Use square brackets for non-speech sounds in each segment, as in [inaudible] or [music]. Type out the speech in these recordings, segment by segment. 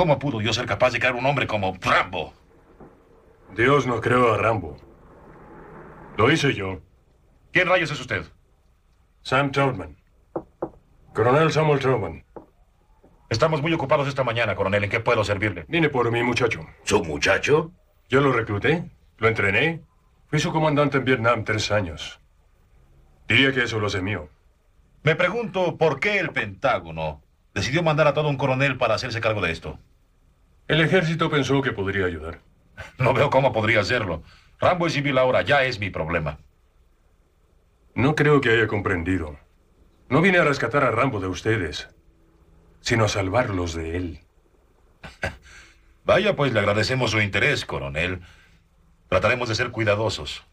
¿Cómo pudo Dios ser capaz de crear un hombre como Rambo? Dios no creó a Rambo. Lo hice yo. ¿Quién rayos es usted? Sam Troutman. Coronel Samuel Troutman. Estamos muy ocupados esta mañana, coronel. ¿En qué puedo servirle? Vine por mi muchacho. ¿Su muchacho? Yo lo recluté, lo entrené. Fui su comandante en Vietnam tres años. Diría que eso lo hace mío. Me pregunto por qué el Pentágono decidió mandar a todo un coronel para hacerse cargo de esto. El ejército pensó que podría ayudar. [laughs] No veo cómo podría hacerlo. Rambo es civil ahora, ya es mi problema. No creo que haya comprendido. No vine a rescatar a Rambo de ustedes, sino a salvarlos de él. [laughs] Vaya, pues le agradecemos su interés, coronel. Trataremos de ser cuidadosos.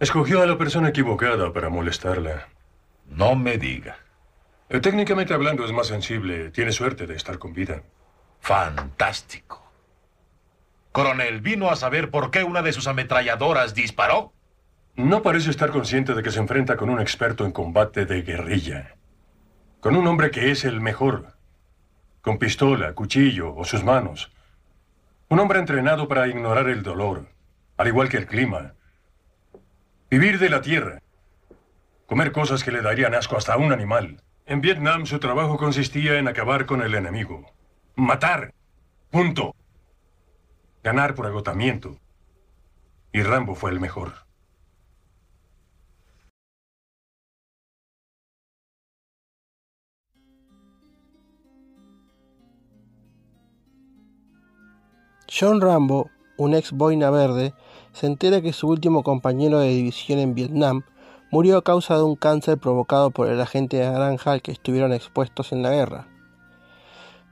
Escogió a la persona equivocada para molestarla. No me diga. Técnicamente hablando es más sensible. Tiene suerte de estar con vida. Fantástico. Coronel, ¿vino a saber por qué una de sus ametralladoras disparó? No parece estar consciente de que se enfrenta con un experto en combate de guerrilla. Con un hombre que es el mejor. Con pistola, cuchillo o sus manos. Un hombre entrenado para ignorar el dolor, al igual que el clima. Vivir de la tierra. Comer cosas que le darían asco hasta a un animal. En Vietnam su trabajo consistía en acabar con el enemigo. Matar. Punto. Ganar por agotamiento. Y Rambo fue el mejor. John Rambo, un ex boina verde, se entera que su último compañero de división en Vietnam murió a causa de un cáncer provocado por el agente naranja al que estuvieron expuestos en la guerra.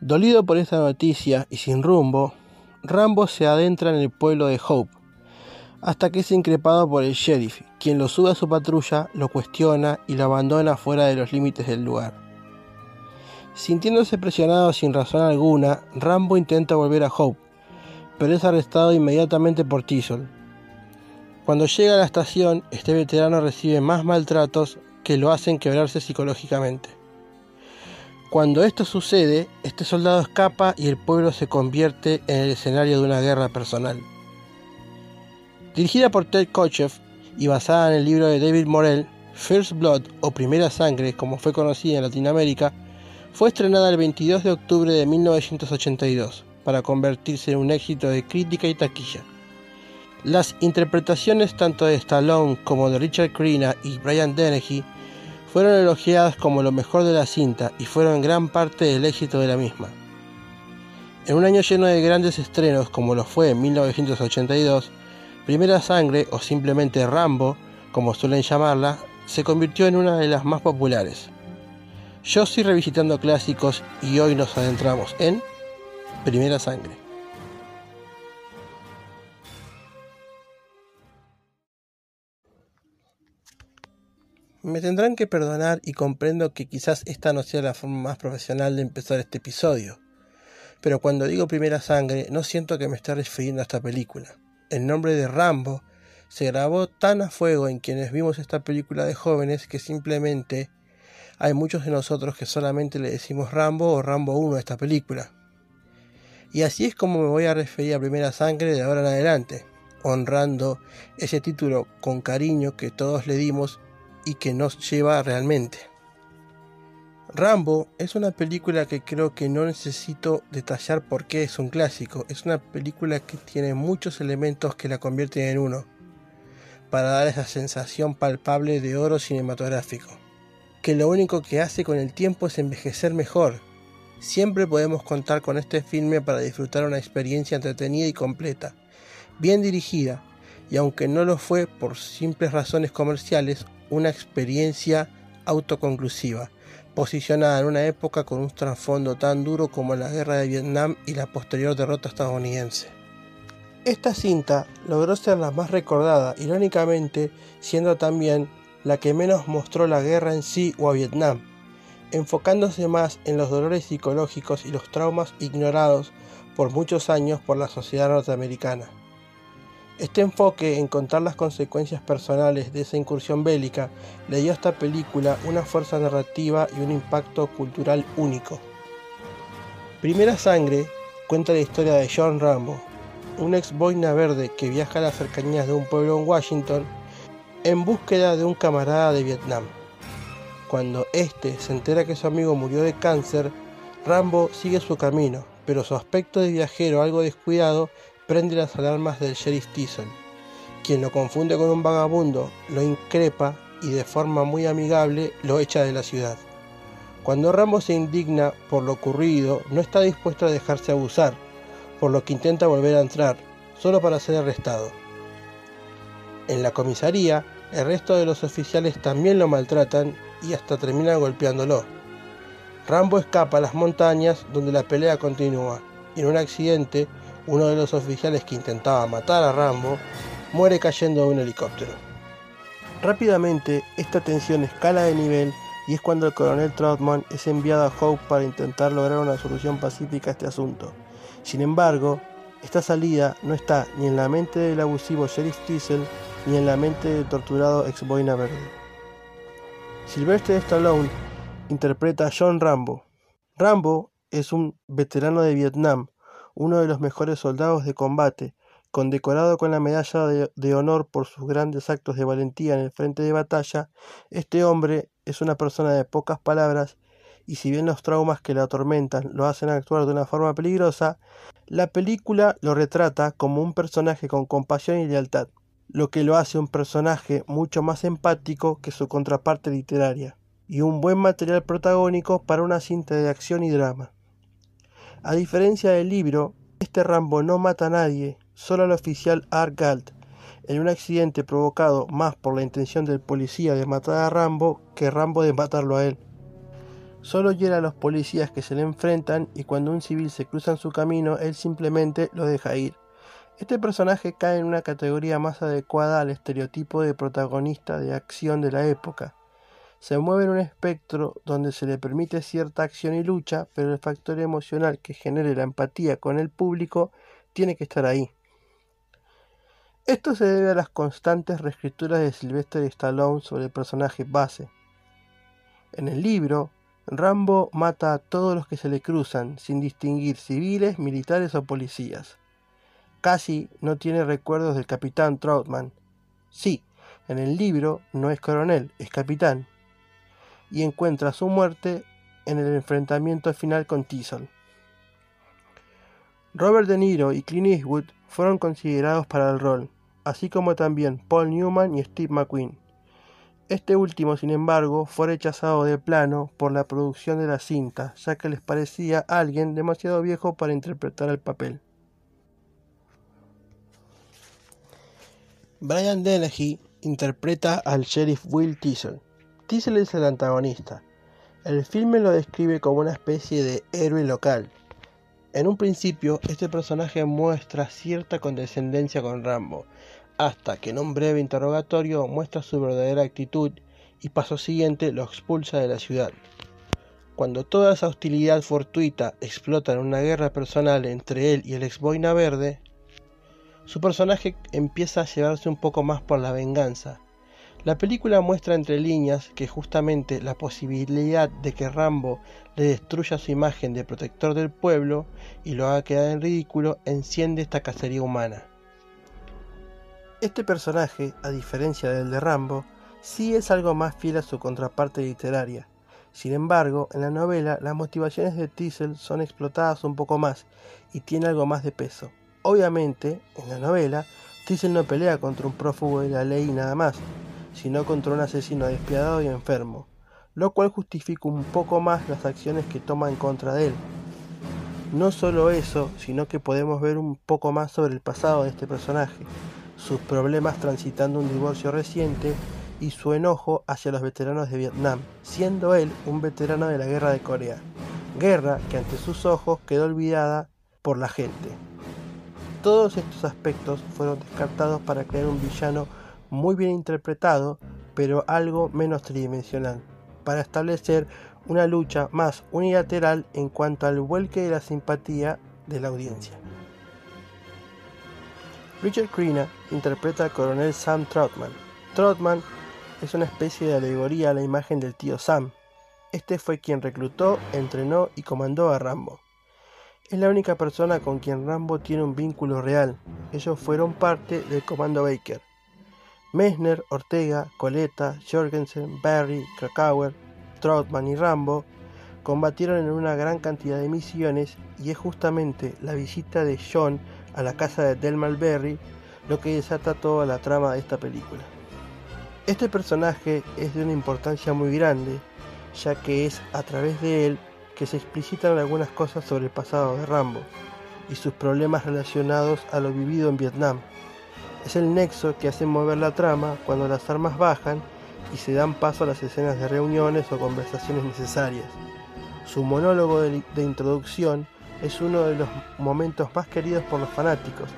Dolido por esta noticia y sin rumbo, Rambo se adentra en el pueblo de Hope, hasta que es increpado por el sheriff, quien lo sube a su patrulla, lo cuestiona y lo abandona fuera de los límites del lugar. Sintiéndose presionado sin razón alguna, Rambo intenta volver a Hope, pero es arrestado inmediatamente por Tizol. Cuando llega a la estación, este veterano recibe más maltratos que lo hacen quebrarse psicológicamente. Cuando esto sucede, este soldado escapa y el pueblo se convierte en el escenario de una guerra personal. Dirigida por Ted Kotcheff y basada en el libro de David Morell, First Blood o Primera Sangre, como fue conocida en Latinoamérica, fue estrenada el 22 de octubre de 1982 para convertirse en un éxito de crítica y taquilla. Las interpretaciones tanto de Stallone como de Richard Crenna y Brian Dennehy fueron elogiadas como lo mejor de la cinta y fueron gran parte del éxito de la misma. En un año lleno de grandes estrenos como lo fue en 1982, Primera Sangre o simplemente Rambo, como suelen llamarla, se convirtió en una de las más populares. Yo estoy revisitando clásicos y hoy nos adentramos en Primera sangre. Me tendrán que perdonar y comprendo que quizás esta no sea la forma más profesional de empezar este episodio. Pero cuando digo primera sangre no siento que me esté refiriendo a esta película. El nombre de Rambo se grabó tan a fuego en quienes vimos esta película de jóvenes que simplemente hay muchos de nosotros que solamente le decimos Rambo o Rambo 1 a esta película. Y así es como me voy a referir a Primera Sangre de ahora en adelante, honrando ese título con cariño que todos le dimos y que nos lleva realmente. Rambo es una película que creo que no necesito detallar por qué es un clásico. Es una película que tiene muchos elementos que la convierten en uno, para dar esa sensación palpable de oro cinematográfico, que lo único que hace con el tiempo es envejecer mejor, Siempre podemos contar con este filme para disfrutar una experiencia entretenida y completa, bien dirigida, y aunque no lo fue por simples razones comerciales, una experiencia autoconclusiva, posicionada en una época con un trasfondo tan duro como la guerra de Vietnam y la posterior derrota estadounidense. Esta cinta logró ser la más recordada, irónicamente siendo también la que menos mostró la guerra en sí o a Vietnam, enfocándose más en los dolores psicológicos y los traumas ignorados por muchos años por la sociedad norteamericana. Este enfoque en contar las consecuencias personales de esa incursión bélica le dio a esta película una fuerza narrativa y un impacto cultural único. Primera Sangre cuenta la historia de John Rambo, un ex boina verde que viaja a las cercanías de un pueblo en Washington en búsqueda de un camarada de Vietnam. Cuando éste se entera que su amigo murió de cáncer, Rambo sigue su camino, pero su aspecto de viajero algo descuidado prende las alarmas del sheriff Tyson, quien lo confunde con un vagabundo, lo increpa y de forma muy amigable lo echa de la ciudad. Cuando Rambo se indigna por lo ocurrido, no está dispuesto a dejarse abusar, por lo que intenta volver a entrar, solo para ser arrestado. En la comisaría, el resto de los oficiales también lo maltratan y hasta terminan golpeándolo. Rambo escapa a las montañas donde la pelea continúa y en un accidente uno de los oficiales que intentaba matar a Rambo muere cayendo de un helicóptero. Rápidamente esta tensión escala de nivel y es cuando el coronel Troutman es enviado a Hope para intentar lograr una solución pacífica a este asunto. Sin embargo, esta salida no está ni en la mente del abusivo Sheriff Teasel ni en la mente del torturado ex boina verde. Sylvester Stallone interpreta a John Rambo. Rambo es un veterano de Vietnam, uno de los mejores soldados de combate, condecorado con la medalla de, honor por sus grandes actos de valentía en el frente de batalla, este hombre es una persona de pocas palabras y si bien los traumas que lo atormentan lo hacen actuar de una forma peligrosa, la película lo retrata como un personaje con compasión y lealtad, lo que lo hace un personaje mucho más empático que su contraparte literaria y un buen material protagónico para una cinta de acción y drama. A diferencia del libro, este Rambo no mata a nadie, solo al oficial Art Galt, en un accidente provocado más por la intención del policía de matar a Rambo que Rambo de matarlo a él. Solo hiera a los policías que se le enfrentan y cuando un civil se cruza en su camino, él simplemente lo deja ir. Este personaje cae en una categoría más adecuada al estereotipo de protagonista de acción de la época se mueve en un espectro donde se le permite cierta acción y lucha, pero el factor emocional que genere la empatía con el público tiene que estar ahí. Esto se debe a las constantes reescrituras de Sylvester Stallone sobre el personaje base. En el libro, Rambo mata a todos los que se le cruzan, sin distinguir civiles, militares o policías. Casi no tiene recuerdos del capitán Troutman. Sí, en el libro no es coronel, es capitán, y encuentra su muerte en el enfrentamiento final con Teasel. Robert De Niro y Clint Eastwood fueron considerados para el rol, así como también Paul Newman y Steve McQueen. Este último, sin embargo, fue rechazado de plano por la producción de la cinta, ya que les parecía alguien demasiado viejo para interpretar el papel. Brian Dennehy interpreta al sheriff Will Teasel. Diesel es el antagonista. El filme lo describe como una especie de héroe local. En un principio, este personaje muestra cierta condescendencia con Rambo, hasta que en un breve interrogatorio muestra su verdadera actitud y paso siguiente lo expulsa de la ciudad. Cuando toda esa hostilidad fortuita explota en una guerra personal entre él y el ex boina verde, su personaje empieza a llevarse un poco más por la venganza, la película muestra entre líneas que justamente la posibilidad de que Rambo le destruya su imagen de protector del pueblo y lo haga quedar en ridículo enciende esta cacería humana. Este personaje, a diferencia del de Rambo, sí es algo más fiel a su contraparte literaria. Sin embargo, en la novela las motivaciones de Teasel son explotadas un poco más y tiene algo más de peso. Obviamente, en la novela, Teasel no pelea contra un prófugo de la ley nada más, sino contra un asesino despiadado y enfermo, lo cual justifica un poco más las acciones que toma en contra de él. No solo eso, sino que podemos ver un poco más sobre el pasado de este personaje, sus problemas transitando un divorcio reciente y su enojo hacia los veteranos de Vietnam, siendo él un veterano de la guerra de Corea, guerra que ante sus ojos quedó olvidada por la gente. Todos estos aspectos fueron descartados para crear un villano muy bien interpretado, pero algo menos tridimensional, para establecer una lucha más unilateral en cuanto al vuelque de la simpatía de la audiencia. Richard Crenna interpreta al coronel Sam Troutman. Troutman es una especie de alegoría a la imagen del tío Sam. Este fue quien reclutó, entrenó y comandó a Rambo. es la única persona con quien Rambo tiene un vínculo real. Ellos fueron parte del Comando Baker. Messner, Ortega, Coleta, Jorgensen, Barry, Krakauer, Troutman y Rambo combatieron en una gran cantidad de misiones y es justamente la visita de John a la casa de Delmal Berry lo que desata toda la trama de esta película. Este personaje es de una importancia muy grande, ya que es a través de él que se explicitan algunas cosas sobre el pasado de Rambo y sus problemas relacionados a lo vivido en Vietnam. Es el nexo que hace mover la trama cuando las armas bajan y se dan paso a las escenas de reuniones o conversaciones necesarias. Su monólogo de, introducción es uno de los momentos más queridos por los fanáticos.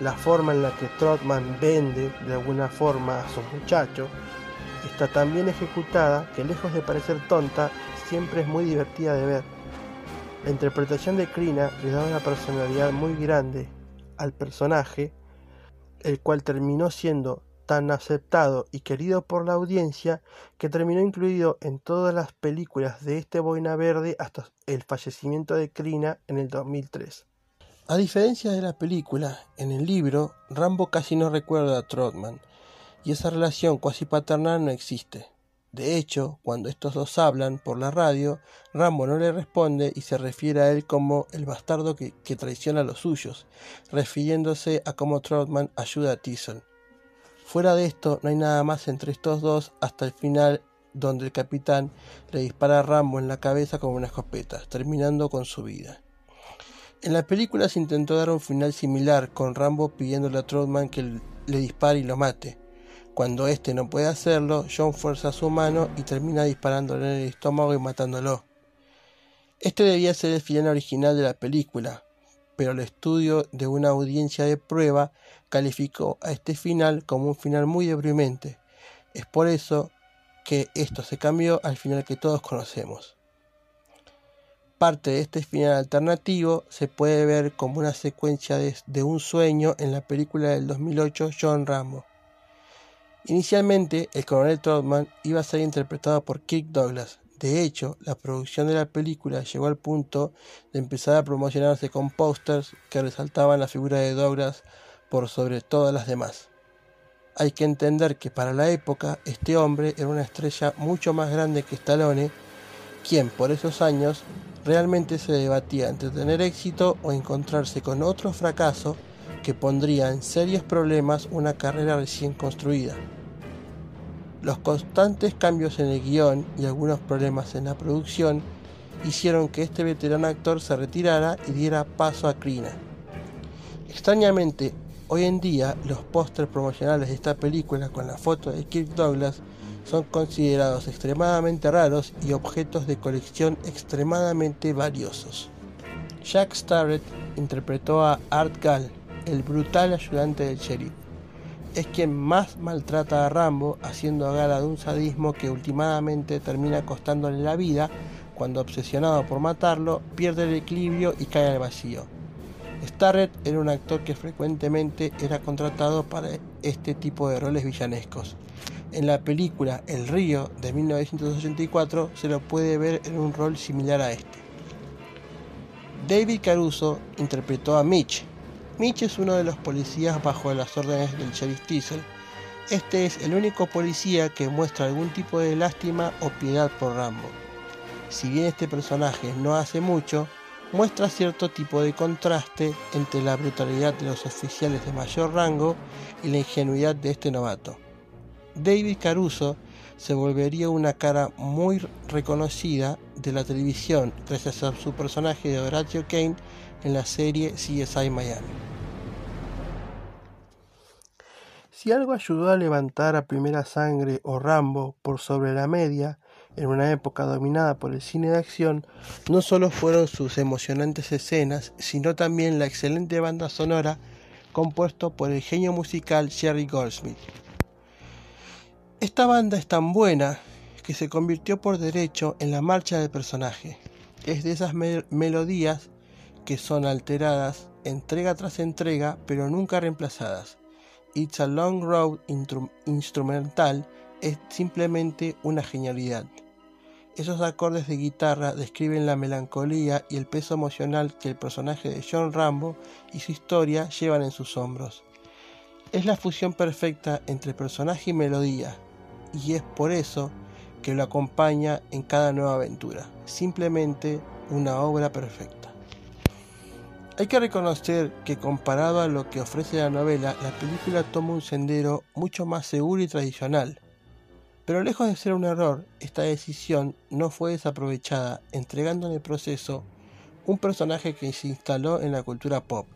La forma en la que Trotman vende de alguna forma a su muchacho está tan bien ejecutada que lejos de parecer tonta, siempre es muy divertida de ver. La interpretación de Krina le da una personalidad muy grande al personaje, el cual terminó siendo tan aceptado y querido por la audiencia que terminó incluido en todas las películas de este Boina Verde hasta el fallecimiento de Krina en el 2003. A diferencia de la película, en el libro, Rambo casi no recuerda a Trotman, y esa relación cuasi paternal no existe. De hecho, cuando estos dos hablan por la radio, Rambo no le responde y se refiere a él como el bastardo que, traiciona a los suyos, refiriéndose a cómo Trotman ayuda a Tyson. Fuera de esto, no hay nada más entre estos dos hasta el final donde el capitán le dispara a Rambo en la cabeza con una escopeta, terminando con su vida. En la película se intentó dar un final similar, con Rambo pidiéndole a Trotman que le dispare y lo mate, cuando éste no puede hacerlo, John fuerza su mano y termina disparándole en el estómago y matándolo. Este debía ser el final original de la película, pero el estudio de una audiencia de prueba calificó a este final como un final muy deprimente. Es por eso que esto se cambió al final que todos conocemos. Parte de este final alternativo se puede ver como una secuencia de, de un sueño en la película del 2008 John Rambo. Inicialmente, el coronel Trotman iba a ser interpretado por Kirk Douglas. De hecho, la producción de la película llegó al punto de empezar a promocionarse con pósters que resaltaban la figura de Douglas por sobre todas las demás. Hay que entender que para la época este hombre era una estrella mucho más grande que Stallone, quien por esos años realmente se debatía entre tener éxito o encontrarse con otro fracaso que pondría en serios problemas una carrera recién construida. Los constantes cambios en el guion y algunos problemas en la producción hicieron que este veterano actor se retirara y diera paso a Krina. Extrañamente, hoy en día los pósters promocionales de esta película con la foto de Kirk Douglas son considerados extremadamente raros y objetos de colección extremadamente valiosos. Jack Starrett interpretó a Art Gall, el brutal ayudante del sheriff. Es quien más maltrata a Rambo, haciendo gala de un sadismo que últimamente termina costándole la vida cuando, obsesionado por matarlo, pierde el equilibrio y cae al vacío. Starrett era un actor que frecuentemente era contratado para este tipo de roles villanescos. En la película El Río de 1984 se lo puede ver en un rol similar a este. David Caruso interpretó a Mitch, Mitch es uno de los policías bajo las órdenes del sheriff Teasel. Este es el único policía que muestra algún tipo de lástima o piedad por Rambo. Si bien este personaje no hace mucho, muestra cierto tipo de contraste entre la brutalidad de los oficiales de mayor rango y la ingenuidad de este novato. David Caruso se volvería una cara muy reconocida de la televisión gracias a su personaje de Horatio Kane en la serie CSI Miami. Si algo ayudó a levantar a Primera Sangre o Rambo por sobre la media, en una época dominada por el cine de acción, no solo fueron sus emocionantes escenas, sino también la excelente banda sonora compuesto por el genio musical Jerry Goldsmith. Esta banda es tan buena que se convirtió por derecho en la marcha del personaje. Es de esas melodías que son alteradas entrega tras entrega, pero nunca reemplazadas. It's a Long Road instrumental es simplemente una genialidad. Esos acordes de guitarra describen la melancolía y el peso emocional que el personaje de John Rambo y su historia llevan en sus hombros. Es la fusión perfecta entre personaje y melodía, y es por eso que lo acompaña en cada nueva aventura. Simplemente una obra perfecta. Hay que reconocer que comparado a lo que ofrece la novela, la película toma un sendero mucho más seguro y tradicional. Pero lejos de ser un error, esta decisión no fue desaprovechada, entregando en el proceso un personaje que se instaló en la cultura pop.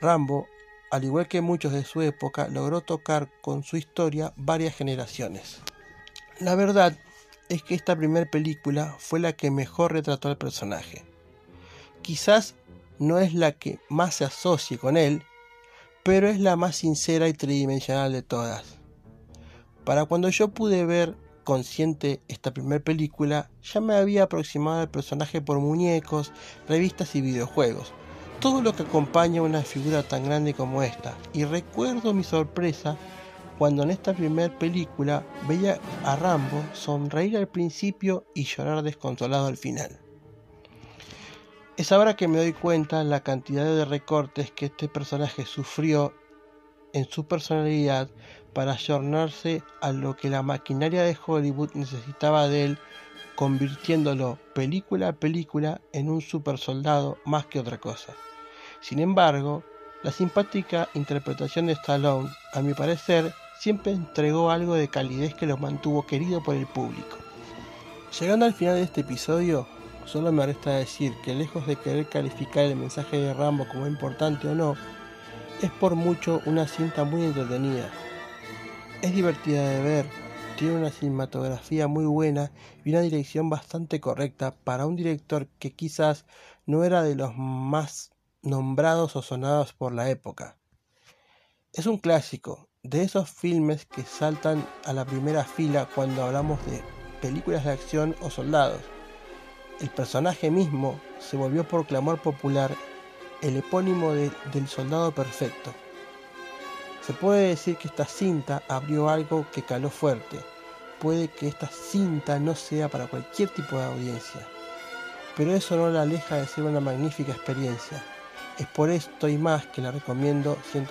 Rambo, al igual que muchos de su época, logró tocar con su historia varias generaciones. La verdad es que esta primera película fue la que mejor retrató al personaje. Quizás no es la que más se asocie con él, pero es la más sincera y tridimensional de todas. Para cuando yo pude ver consciente esta primera película, ya me había aproximado al personaje por muñecos, revistas y videojuegos, todo lo que acompaña a una figura tan grande como esta, y recuerdo mi sorpresa cuando en esta primera película veía a Rambo sonreír al principio y llorar desconsolado al final. Es ahora que me doy cuenta la cantidad de recortes que este personaje sufrió en su personalidad para ayornarse a lo que la maquinaria de Hollywood necesitaba de él, convirtiéndolo película a película en un super soldado más que otra cosa. Sin embargo, la simpática interpretación de Stallone, a mi parecer, siempre entregó algo de calidez que lo mantuvo querido por el público. Llegando al final de este episodio, Solo me resta decir que lejos de querer calificar el mensaje de Rambo como importante o no, es por mucho una cinta muy entretenida. Es divertida de ver, tiene una cinematografía muy buena y una dirección bastante correcta para un director que quizás no era de los más nombrados o sonados por la época. Es un clásico, de esos filmes que saltan a la primera fila cuando hablamos de películas de acción o soldados el personaje mismo se volvió por clamor popular el epónimo del soldado perfecto. Se puede decir que esta cinta abrió algo que caló fuerte. Puede que esta cinta no sea para cualquier tipo de audiencia, pero eso no la aleja de ser una magnífica experiencia. Es por esto y más que la recomiendo 100%.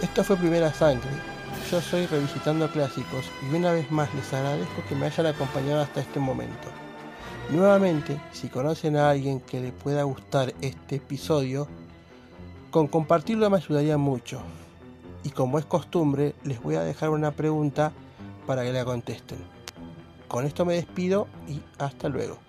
Esto fue Primera Sangre. Yo soy Revisitando Clásicos y una vez más les agradezco que me hayan acompañado hasta este momento. Nuevamente, si conocen a alguien que le pueda gustar este episodio, con compartirlo me ayudaría mucho. Y como es costumbre, les voy a dejar una pregunta para que la contesten. Con esto me despido y hasta luego.